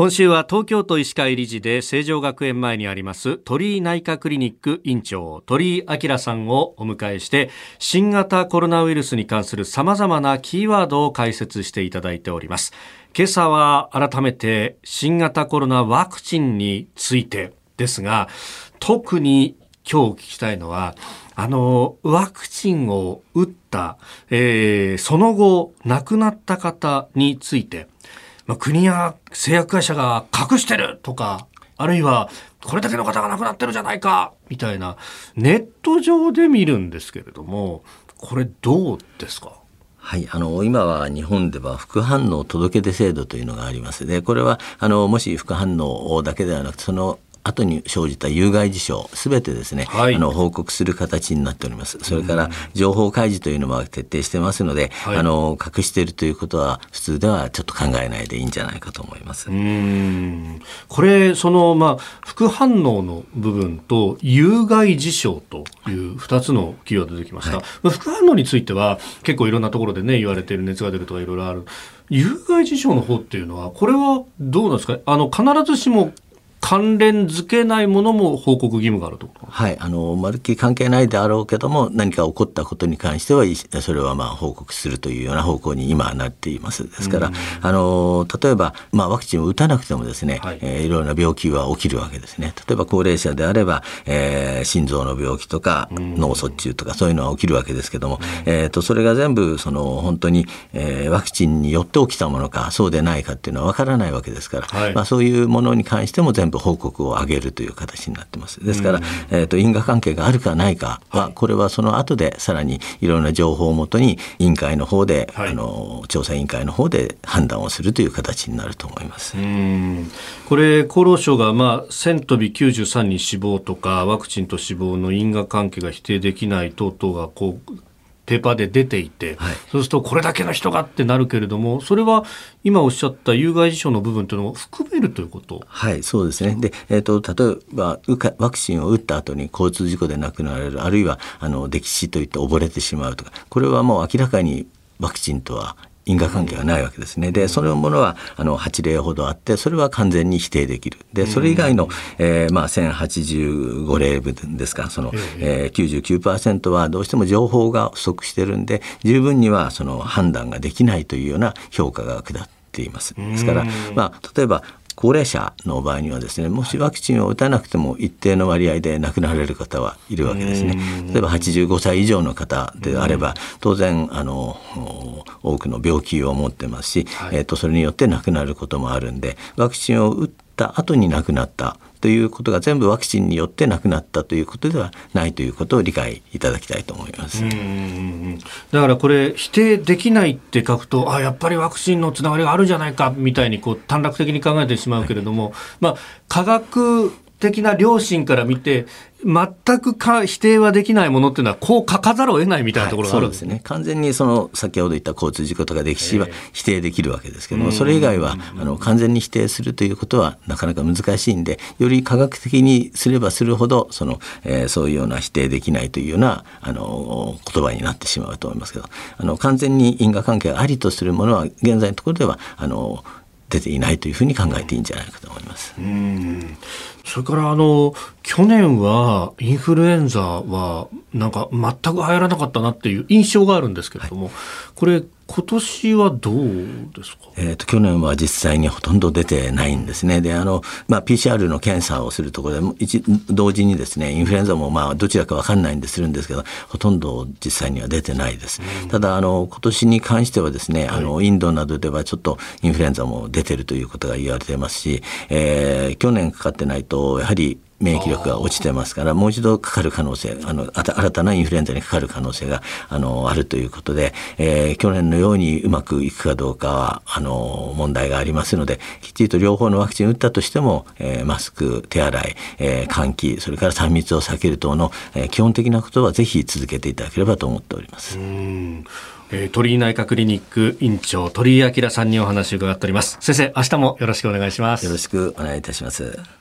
今週は東京都医師会理事で成城学園前にあります鳥居内科クリニック院長鳥居明さんをお迎えして新型コロナウイルスに関する様々なキーワードを解説していただいております。今朝は改めて新型コロナワクチンについてですが特に今日聞きたいのはあのワクチンを打った、えー、その後亡くなった方について。まあ、国や製薬会社が隠してるとか、あるいはこれだけの方が亡くなってるじゃないかみたいなネット上で見るんですけれどもこれどうですか？はい、あの今は日本では副反応届出制度というのがあります。でこれはあのもし副反応だけではなくてその後に生じた有害事象すべてですね、はい、あの報告する形になっております。それから情報開示というのも徹底してますので、はい、あの隠しているということは普通ではちょっと考えないでいいんじゃないかと思います。うん。これそのまあ副反応の部分と有害事象という2つのキーワード出てきました、はい、副反応については結構いろんなところでね言われている熱が出るとかいろいろある。有害事象の方っていうのはこれはどうなんですか？あの必ずしも関連づけないものも報告義務があるとはい。あのまるっきり関係ないであろうけども何か起こったことに関してはそれはまあ報告するというような方向に今はなっています。ですから、あの例えば、まあ、ワクチンを打たなくてもですね、はい。えー、いろいろな病気は起きるわけですね。例えば高齢者であれば、えー、心臓の病気とか脳卒中とかそういうのは起きるわけですけども、えーと、それが全部その本当に、えー、ワクチンによって起きたものかそうでないかっていうのは分からないわけですから、はい、まあ、そういうものに関しても全部部報告を上げるという形になってます。ですから、えーと、因果関係があるかないかは、これはその後でさらにいろんな情報をもとに委員会の方で、はい、あの調査委員会の方で判断をするという形になると思います。これ厚労省がまあ1000飛び93人死亡とかワクチンと死亡の因果関係が否定できない等々がこうペーパーで出ていて、はい、そうするとこれだけの人がってなるけれどもそれは今おっしゃった有害事象の部分というのを含めるということ？はいそうですね。で、えーと、例えばワクチンを打った後に交通事故で亡くなられるあるいはあの溺死といって溺れてしまうとかこれはもう明らかにワクチンとは因果関係はないわけですね。で、そのものは、あの、8例ほどあって、それは完全に否定できる。で、それ以外の、えー、まあ、1085例分ですか、その、えー、99%はどうしても情報が不足してるんで、十分には、その、判断ができないというような評価が下っています。ですから、まあ、例えば、高齢者の場合にはですねもしワクチンを打たなくても一定の割合で亡くなられる方はいるわけですね。例えば85歳以上の方であれば当然あの多くの病気を持ってますし、はい、えーと、それによって亡くなることもあるんでワクチンを打った後に亡くなったということが全部ワクチンによって亡くなったということではないということを理解いただきたいと思いますだからこれ否定できないって書くとあやっぱりワクチンのつながりがあるんじゃないかみたいにこう短絡的に考えてしまうけれども、はい、まあ科学的な良心から見て全くか否定はできないものっていうのはこう書かざるを得ないみたいなところがあるんですね。はい、すね。完全にその先ほど言った交通事故とか歴史は否定できるわけですけども、それ以外はあの完全に否定するということはなかなか難しいんでより科学的にすればするほどその、えー、そういうような否定できないというようなあの言葉になってしまうと思いますけどあの完全に因果関係がありとするものは現在のところではあの出ていないというふうに考えていいんじゃないかと思います。うん。それからあの去年はインフルエンザはなんか全く流行らなかったなっていう印象があるんですけれども、はい、これ今年はどうですか、えーと、去年は実際にほとんど出てないんですね。であの、まあ、PCR の検査をするところで一同時にですねインフルエンザもまあどちらか分かんないんでするんですけどほとんど実際には出てないです。うん、ただあの今年に関してはですね、はい、あのインドなどではちょっとインフルエンザも出てるということが言われていますし、えー、去年かかってないとやはり免疫力が落ちてますから、もう一度かかる可能性、あの、新たなインフルエンザにかかる可能性が、あの、あるということで、えー、去年のようにうまくいくかどうかは、あの、問題がありますので、きっちりと両方のワクチン打ったとしても、えー、マスク、手洗い、えー、換気、それから3密を避ける等の、えー、基本的なことはぜひ続けていただければと思っております。えー、鳥居内科クリニック院長鳥居明さんにお話を伺っております。先生明日もよろしくお願いします。よろしくお願いいたします